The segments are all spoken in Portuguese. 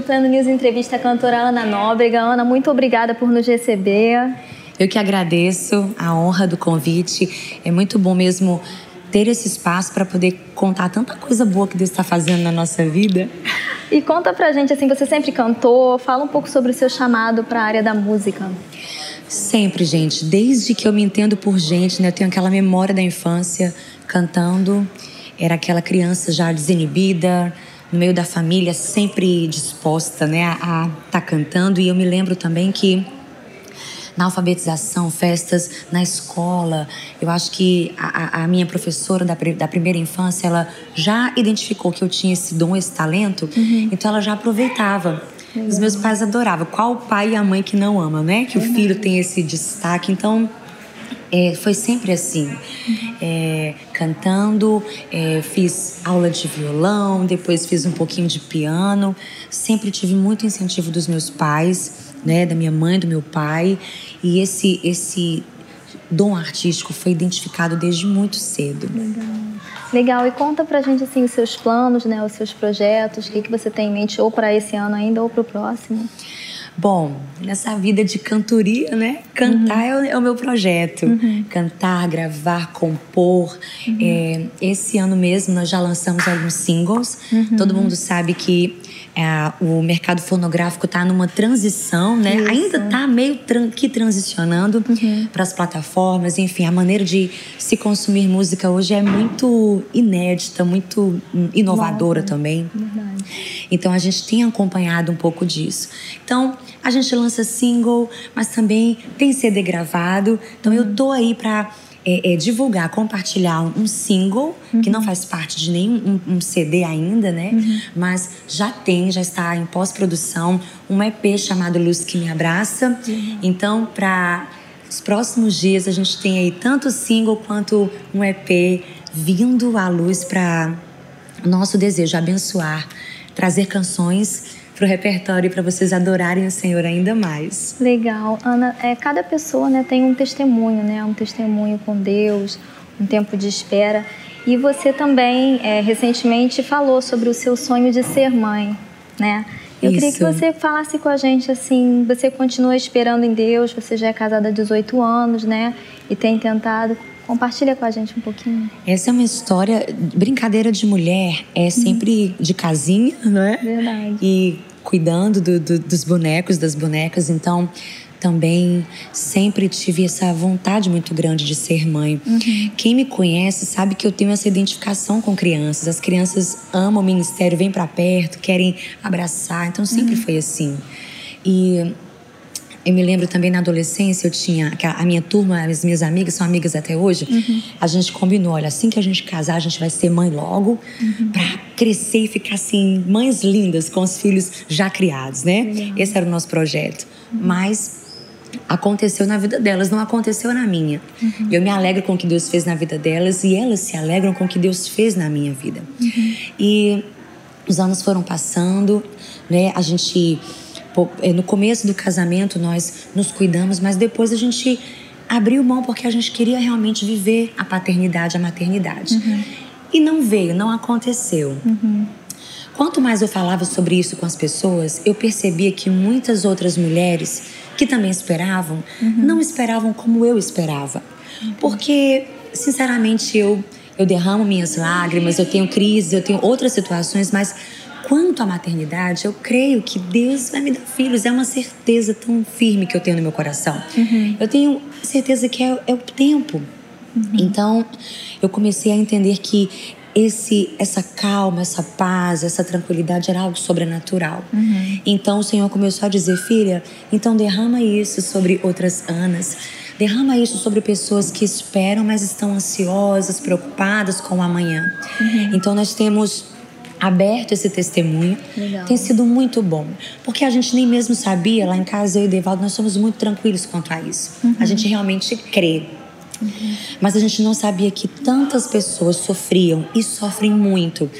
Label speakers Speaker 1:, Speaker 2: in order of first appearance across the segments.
Speaker 1: o Plano News entrevista a cantora Ana Nóbrega. Ana, muito obrigada por nos receber.
Speaker 2: Eu que agradeço a honra do convite. É muito bom mesmo ter esse espaço para poder contar tanta coisa boa que Deus está fazendo na nossa vida.
Speaker 1: E conta pra gente, assim, você sempre cantou, fala um pouco sobre o seu chamado para a área da música.
Speaker 2: Sempre, gente. Desde que eu me entendo por gente, né? Eu tenho aquela memória da infância cantando. Era aquela criança já desinibida, no meio da família, sempre disposta, né, a estar tá cantando. E eu me lembro também que na alfabetização, festas na escola. Eu acho que a, a minha professora da, da, primeira infância, ela já identificou que eu tinha esse dom, esse talento, uhum. então ela já aproveitava. Os meus pais adoravam. Qual o pai e a mãe que não ama, né? Que o filho tem esse destaque. Então, é, foi sempre assim, é, cantando, é, fiz aula de violão, depois fiz um pouquinho de piano. Sempre tive muito incentivo dos meus pais, né, da minha mãe, do meu pai, e esse esse dom artístico foi identificado desde muito cedo.
Speaker 1: Legal. Legal. E conta pra gente assim os seus planos, né, os seus projetos, o que que você tem em mente ou para esse ano ainda ou para o próximo?
Speaker 2: Bom, nessa vida de cantoria, né? Cantar uhum. é, o, é, o, meu projeto. Uhum. Cantar, gravar, compor. Uhum. É, esse ano mesmo nós já lançamos alguns singles. Uhum. Todo mundo sabe que é, o mercado fonográfico está numa transição, né? Isso. Ainda está meio tran que transicionando uhum. para as plataformas. Enfim, a maneira de se consumir música hoje é muito inédita, muito inovadora também. Verdade. Então a gente tem acompanhado um pouco disso. Então a gente lança single, mas também tem CD gravado. Então uhum. eu tô aí para é, é, divulgar, compartilhar um single, uhum. que não faz parte de nenhum um, um CD ainda, né? Uhum. Mas já tem, já está em pós-produção, um EP chamado Luz que Me Abraça. Uhum. Então, para os próximos dias, a gente tem aí tanto single quanto um EP vindo à luz para nosso desejo abençoar, trazer canções para o repertório para vocês adorarem o Senhor ainda mais.
Speaker 1: Legal, Ana. É, cada pessoa né, tem um testemunho, né? Um testemunho com Deus, um tempo de espera. E você também é, recentemente falou sobre o seu sonho de ser mãe, né? Eu Isso. queria que você falasse com a gente assim, você continua esperando em Deus, você já é casada há 18 anos, né? E tem tentado. Compartilha com a gente um pouquinho.
Speaker 2: Essa é uma história, brincadeira de mulher, é sempre de casinha, não é?
Speaker 1: Verdade.
Speaker 2: E cuidando do, do, dos bonecos, das bonecas. Então, também sempre tive essa vontade muito grande de ser mãe. Uhum. Quem me conhece sabe que eu tenho essa identificação com crianças. As crianças amam o ministério, vêm para perto, querem abraçar. Então sempre uhum. foi assim. E eu me lembro também na adolescência, eu tinha a minha turma, as minhas amigas são amigas até hoje. Uhum. A gente combinou, olha, assim que a gente casar, a gente vai ser mãe logo, uhum. para crescer e ficar assim, mães lindas com os filhos já criados, né? Esse era o nosso projeto. Uhum. Mas aconteceu na vida delas, não aconteceu na minha. Uhum. Eu me alegro com o que Deus fez na vida delas e elas se alegram com o que Deus fez na minha vida. Uhum. E os anos foram passando, né? A gente no começo do casamento nós nos cuidamos, mas depois a gente abriu mão porque a gente queria realmente viver a paternidade, a maternidade. Uhum. E não veio, não aconteceu. Uhum. Quanto mais eu falava sobre isso com as pessoas, eu percebia que muitas outras mulheres que também esperavam, uhum. não esperavam como eu esperava. Porque, sinceramente, eu, eu derramo minhas lágrimas, eu tenho crises, eu tenho outras situações, mas quanto à maternidade, eu creio que Deus vai me dar filhos. É uma certeza tão firme que eu tenho no meu coração. Uhum. Eu tenho certeza que é, é o tempo. Uhum. Então, eu comecei a entender que esse, essa calma, essa paz, essa tranquilidade era algo sobrenatural. Uhum. Então o Senhor começou a dizer, filha, então derrama isso sobre outras Anas. Derrama isso sobre pessoas que esperam, mas estão ansiosas, preocupadas com o amanhã. Uhum. Então nós temos aberto esse testemunho. Legal. Tem sido muito bom. Porque a gente nem mesmo sabia, lá em casa, eu e Devaldo, nós somos muito tranquilos quanto a isso. Uhum. A gente realmente crê. Uhum. Mas a gente não sabia que tantas pessoas sofriam e sofrem muito,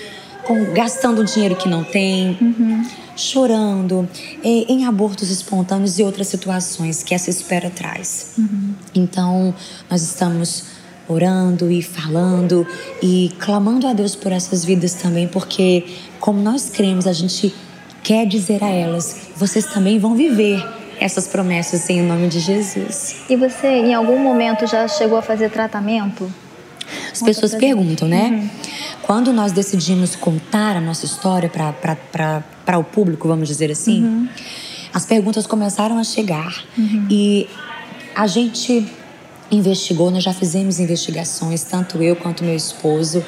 Speaker 2: com, gastando dinheiro que não tem, uhum. chorando, em, abortos espontâneos e outras situações que essa espera traz. Uhum. Então, nós estamos orando e falando e clamando a Deus por essas vidas também, porque como nós cremos, a gente quer dizer a elas: vocês também vão viver essas promessas em nome de Jesus.
Speaker 1: E você, em algum momento, já chegou a fazer tratamento?
Speaker 2: As pessoas perguntam, né? Uhum. Quando nós decidimos contar a nossa história para o público, vamos dizer assim, uhum. as perguntas começaram a chegar. Uhum. E a gente investigou, nós já fizemos investigações, tanto eu quanto meu esposo,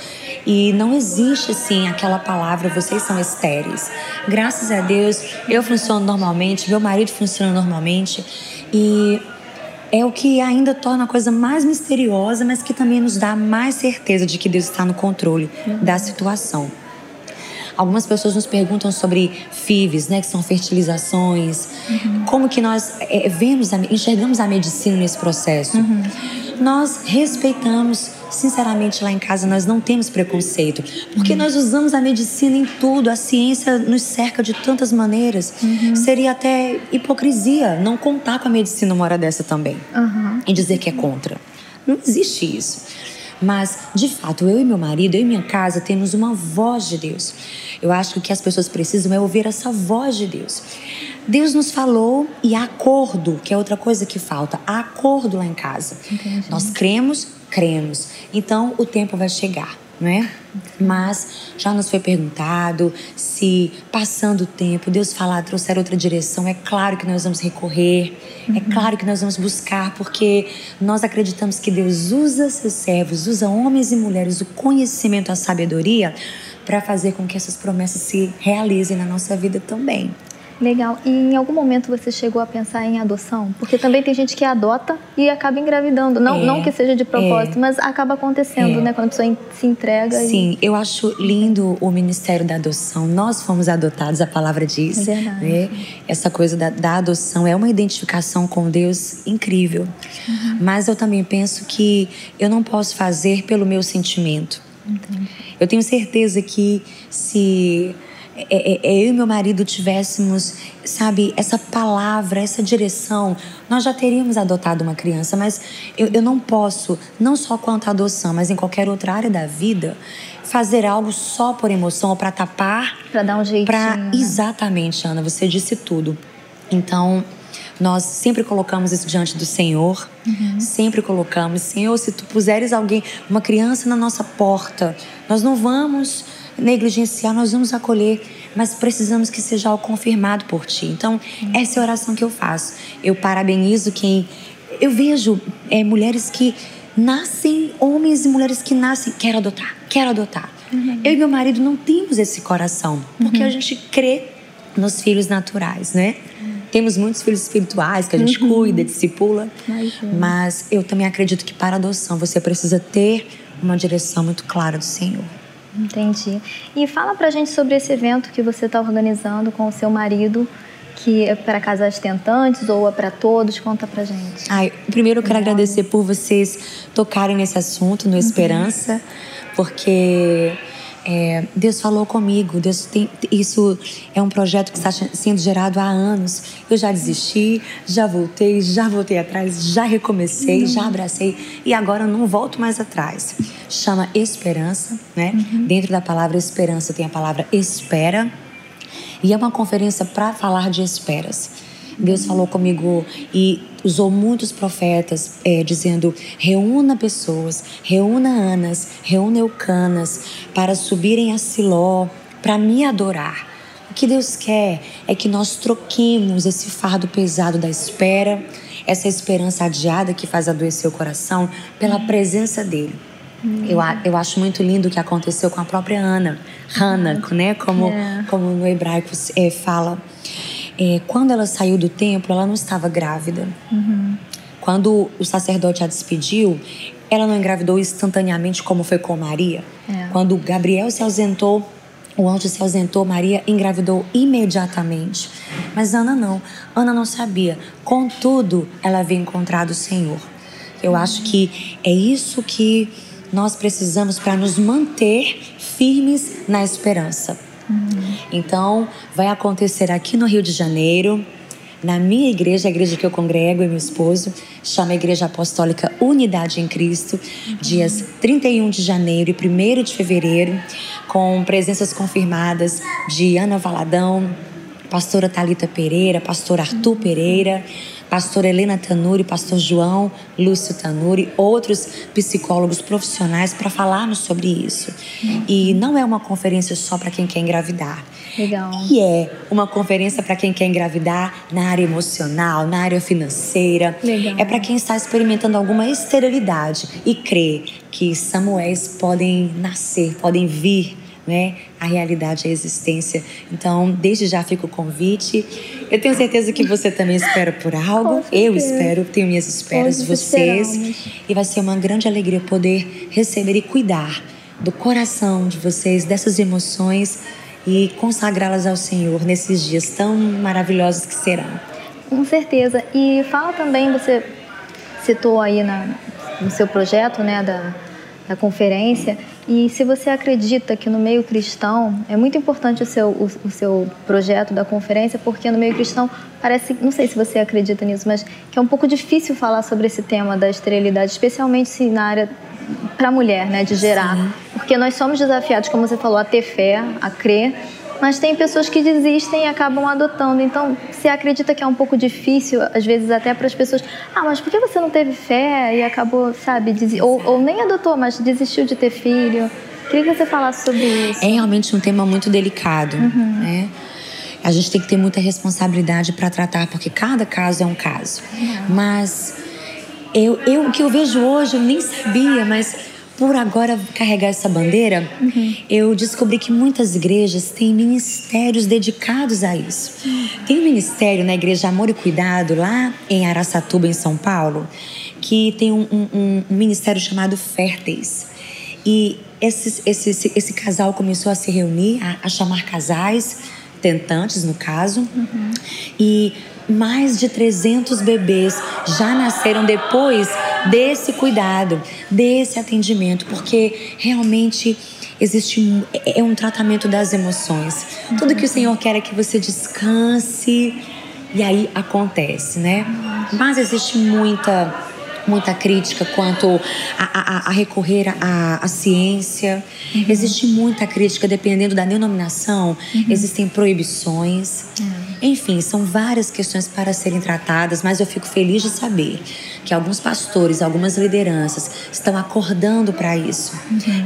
Speaker 2: e não existe assim aquela palavra, vocês são estéreis. Graças a Deus, eu funciono normalmente, meu marido funciona normalmente, e é o que ainda torna a coisa mais misteriosa, mas que também nos dá mais certeza de que Deus está no controle da situação. Algumas pessoas nos perguntam sobre FIVs, né, que são fertilizações. Uhum. Como que nós é, vemos, enxergamos a medicina nesse processo? Uhum. Nós respeitamos, sinceramente, lá em casa nós não temos preconceito, porque uhum. nós usamos a medicina em tudo, a ciência nos cerca de tantas maneiras. Uhum. Seria até hipocrisia não contar com a medicina uma hora dessa também e dizer que é contra. Não existe isso. Mas, de fato, eu e meu marido, eu e minha casa, temos uma voz de Deus. Eu acho que o que as pessoas precisam é ouvir essa voz de Deus. Deus nos falou e há acordo, que é outra coisa que falta. Há acordo lá em casa. Entendi. Nós cremos, cremos. Então, o tempo vai chegar não é? Mas já nos foi perguntado se, passando o tempo, Deus falar, trouxer outra direção, é claro que nós vamos recorrer, é uhum. é claro que nós vamos buscar, porque nós acreditamos que Deus usa seus servos, usa homens e mulheres, o conhecimento, a sabedoria, para fazer com que essas promessas se realizem na nossa vida também.
Speaker 1: Legal. E em algum momento você chegou a pensar em adoção? Porque também tem gente que adota e acaba engravidando. Não, é, não que seja de propósito, é, mas acaba acontecendo, é. né? Quando a pessoa se entrega.
Speaker 2: Sim, e... eu acho lindo o Ministério da Adoção. Nós fomos adotados, a palavra diz. É verdade. Né? Essa coisa da, da, adoção é uma identificação com Deus incrível. Uhum. Mas eu também penso que eu não posso fazer pelo meu sentimento. Entendi. Eu tenho certeza que se é, é, é, eu e meu marido tivéssemos, sabe, essa palavra, essa direção, nós já teríamos adotado uma criança, mas eu, eu não posso, não só quanto à adoção, mas em qualquer outra área da vida, fazer algo só por emoção ou para tapar.
Speaker 1: Para dar um jeitinho. Pra,
Speaker 2: né? Exatamente, Ana, você disse tudo. Então, nós sempre colocamos isso diante do Senhor, uhum. sempre colocamos, Senhor, se tu puseres alguém, uma criança na nossa porta, nós não vamos negligenciar, nós vamos acolher, mas precisamos que seja algo confirmado por ti. Então, essa é a oração que eu faço. Eu parabenizo quem. Eu vejo é, mulheres que nascem, homens e mulheres que nascem, quero adotar, quero adotar. Uhum. Eu e meu marido não temos esse coração, porque uhum. a gente crê nos filhos naturais, né? Uhum. Temos muitos filhos espirituais que a gente uhum. cuida, discipula, mas eu também acredito que para adoção você precisa ter uma direção muito clara do Senhor.
Speaker 1: Entendi. E fala pra gente sobre esse evento que você está organizando com o seu marido, que é para casais tentantes ou é para todos? Conta pra gente.
Speaker 2: Ai, primeiro eu quero agradecer por vocês tocarem nesse assunto no Esperança, uhum. porque é, Deus falou comigo, Deus tem, isso é um projeto que está sendo gerado há anos. Eu já desisti, já voltei, já voltei atrás, já recomecei, uhum. já abracei e agora não volto mais atrás. Chama esperança, né? Uhum. Dentro da palavra esperança tem a palavra espera e é uma conferência para falar de esperas. Deus falou comigo e usou muitos profetas é, dizendo: reúna pessoas, reúna Anas, reúna Eucanas para subirem a Siló, para me adorar. O que Deus quer é que nós troquemos esse fardo pesado da espera, essa esperança adiada que faz adoecer o coração, pela presença dele. Eu, eu acho muito lindo o que aconteceu com a própria Ana, Hannah, né? Como, é. como no hebraico é, fala é, quando ela saiu do templo, ela não estava grávida. Uhum. Quando o sacerdote a despediu, ela não engravidou instantaneamente como foi com Maria. É. Quando Gabriel se ausentou, o anjo se ausentou, Maria engravidou imediatamente. Mas Ana não. Ana não sabia. Contudo, ela havia encontrado o Senhor. Eu acho que é isso que nós precisamos para nos manter firmes na esperança. Uhum. Então, vai acontecer aqui no Rio de Janeiro, na minha igreja, a igreja que eu congrego e meu esposo, chama Igreja Apostólica Unidade em Cristo, uhum. dias 31 de janeiro e 1 de fevereiro, com presenças confirmadas de Ana Valadão, pastora Talita Pereira, pastor Arthur Pereira, pastor Helena Tanuri, pastor João Lúcio Tanuri, outros psicólogos profissionais para falarmos sobre isso. E não é uma conferência só para quem quer engravidar.
Speaker 1: Legal.
Speaker 2: E é uma conferência para quem quer engravidar na área emocional, na área financeira.
Speaker 1: Legal.
Speaker 2: É para quem está experimentando alguma esterilidade e crê que Samuéis podem nascer, podem vir né, a realidade, a existência. Então, desde já fica o convite. Eu tenho certeza que você também espera por algo. Eu espero, tenho minhas esperas,
Speaker 1: Todos
Speaker 2: vocês.
Speaker 1: esperamos.
Speaker 2: E vai ser uma grande alegria poder receber e cuidar do coração de vocês, dessas emoções e consagrá-las ao Senhor nesses dias tão maravilhosos que serão.
Speaker 1: Com certeza. E fala também, você citou aí na, no seu projeto, né, da, da conferência, e se você acredita que no meio cristão, é muito importante o seu, o, o seu projeto da conferência, porque no meio cristão parece, não sei se você acredita nisso, mas que é um pouco difícil falar sobre esse tema da esterilidade, especialmente se na área para a mulher, né, de gerar.
Speaker 2: Sim.
Speaker 1: Porque nós somos desafiados, como você falou, a ter fé, a crer, mas tem pessoas que desistem e acabam adotando. Então, você acredita que é um pouco difícil, às vezes até para as pessoas. Ah, mas por que você não teve fé e acabou, sabe, ou, ou nem adotou, mas desistiu de ter filho? Queria que você falasse sobre isso.
Speaker 2: É realmente um tema muito delicado, né? A gente tem que ter muita responsabilidade para tratar, porque cada caso é um caso. Mas eu, eu, o que eu vejo hoje, eu nem sabia, mas por agora carregar essa bandeira, eu descobri que muitas igrejas têm ministérios dedicados a isso. Tem um ministério na Igreja Amor e Cuidado, lá em Araçatuba, em São Paulo, que tem um, um- um- ministério chamado Férteis. E esse, esse, esse, esse casal começou a se reunir, a, a chamar casais, tentantes no caso, e mais de 300 bebês já nasceram depois desse cuidado, desse atendimento, porque realmente existe um, é é um tratamento das emoções. Tudo que o Senhor quer é que você descanse e aí acontece, né? Mas existe muita muita crítica quanto a, a- a recorrer à, à ciência. Existe muita crítica dependendo da denominação. Existem proibições. Enfim, são várias questões para serem tratadas, mas eu fico feliz de saber que alguns pastores, algumas lideranças estão acordando para isso.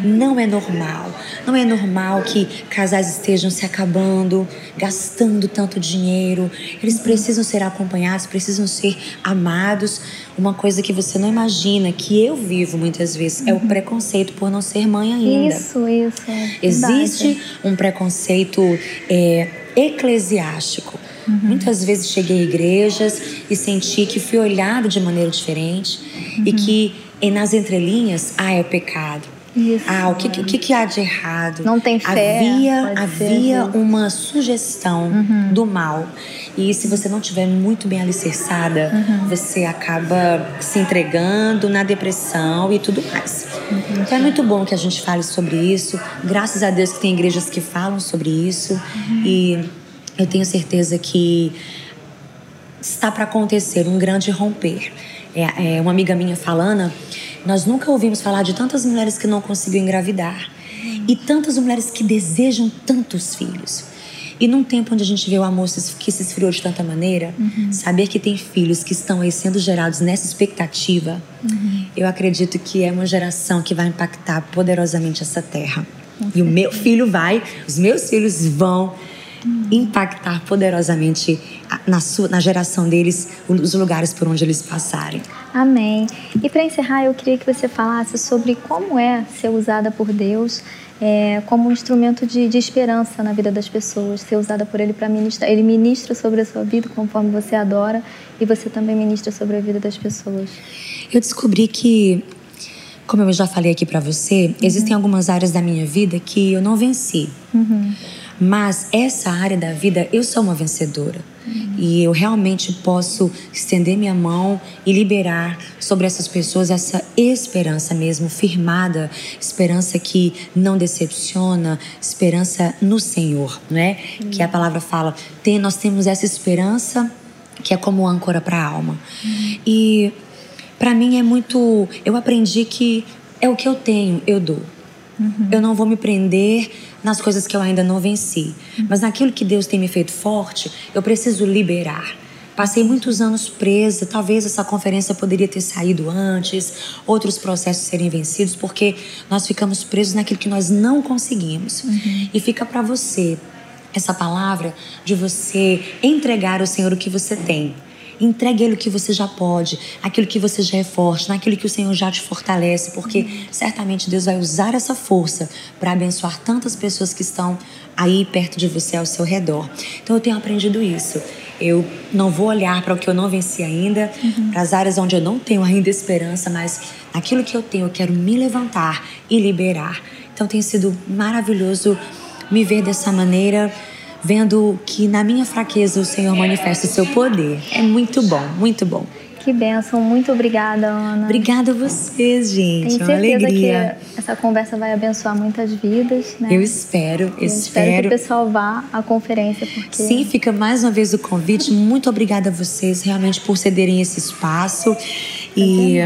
Speaker 2: Não é normal. Não é normal que casais estejam se acabando, gastando tanto dinheiro. Eles precisam ser acompanhados, precisam ser amados. Uma coisa que você não imagina, que eu vivo muitas vezes, é o preconceito por não ser mãe ainda.
Speaker 1: Isso, isso.
Speaker 2: Existe um preconceito é, eclesiástico. Muitas vezes cheguei a igrejas e senti que fui olhado de maneira diferente e que e nas entrelinhas, ah, é pecado.
Speaker 1: Isso,
Speaker 2: ah, o que, o que, que há de errado?
Speaker 1: Não tem fé,
Speaker 2: Havia, havia uma sugestão do mal. E se você não estiver muito bem alicerçada, você acaba se entregando na depressão e tudo mais. Então é muito bom que a gente fale sobre isso. Graças a Deus que tem igrejas que falam sobre isso. E eu tenho certeza que está para acontecer um grande romper. É, é, uma amiga minha falando, nós nunca ouvimos falar de tantas mulheres que não conseguiram engravidar e tantas mulheres que desejam tantos filhos. E num tempo onde a gente vê o amor que se esfriou de tanta maneira, saber que tem filhos que estão aí sendo gerados nessa expectativa, eu acredito que é uma geração que vai impactar poderosamente essa terra. E o meu filho vai, os meus filhos vão impactar poderosamente na, sua, na geração deles os lugares por onde eles passarem.
Speaker 1: Amém. E para encerrar, eu queria que você falasse sobre como é ser usada por Deus é, como um instrumento de, de esperança na vida das pessoas, ser usada por Ele para ministrar. Ele ministra sobre a sua vida conforme você adora e você também ministra sobre a vida das pessoas.
Speaker 2: Eu descobri que, como eu já falei aqui pra você, existem algumas áreas da minha vida que eu não venci. Mas essa área da vida, eu sou uma vencedora. E eu realmente posso estender minha mão e liberar sobre essas pessoas essa esperança mesmo, firmada, esperança que não decepciona, esperança no Senhor, né? Que a palavra fala, tem, nós temos essa esperança que é como âncora para a alma. E para mim é muito, eu aprendi que é o que eu tenho, eu dou. Uhum. Eu não vou me prender nas coisas que eu ainda não venci. Uhum. Mas naquilo que Deus tem me feito forte, eu preciso liberar. Passei muitos anos presa, talvez essa conferência poderia ter saído antes, outros processos serem vencidos, porque nós ficamos presos naquilo que nós não conseguimos. Uhum. E fica para você essa palavra de você entregar ao Senhor o que você tem. Entregue Ele o que você já pode, aquilo que você já é forte, naquilo que o Senhor já te fortalece, porque certamente Deus vai usar essa força para abençoar tantas pessoas que estão aí perto de você, ao seu redor. Então eu tenho aprendido isso. Eu não vou olhar para o que eu não venci ainda, uhum. para as áreas onde eu não tenho ainda esperança, mas aquilo que eu tenho, eu quero me levantar e liberar. Então tem sido maravilhoso me ver dessa maneira vendo que na minha fraqueza o Senhor manifesta o seu poder. É muito bom, muito bom.
Speaker 1: Que bênção, muito obrigada, Ana.
Speaker 2: Obrigada a vocês, gente.
Speaker 1: Tenho certeza
Speaker 2: Uma alegria.
Speaker 1: que essa conversa vai abençoar muitas vidas, né?
Speaker 2: Eu espero,
Speaker 1: Eu
Speaker 2: espero.
Speaker 1: espero que o pessoal vá à conferência, porque...
Speaker 2: Sim, fica mais uma vez o convite. Muito obrigada a vocês, realmente, por cederem esse espaço. E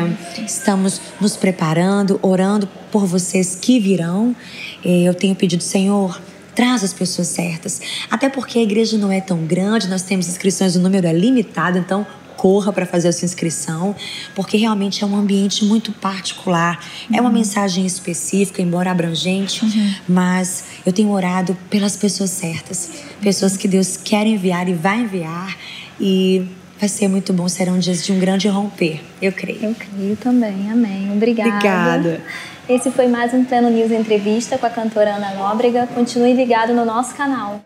Speaker 2: estamos nos preparando, orando por vocês que virão. Eu tenho pedido, Senhor, traz as pessoas certas. Até porque a igreja não é tão grande, nós temos inscrições, o número é limitado, então corra para fazer a sua inscrição, porque realmente é um ambiente muito particular. Uhum. É uma uhum. mensagem específica, embora abrangente, uhum. mas eu tenho orado pelas pessoas certas, pessoas que Deus quer enviar e vai enviar e vai ser muito bom. Serão dias de um grande romper, eu creio.
Speaker 1: Eu creio também. Amém. Obrigada.
Speaker 2: Obrigada.
Speaker 1: Esse foi mais um Pleno News Entrevista com a cantora Ana Nóbrega. Continue ligado no nosso canal.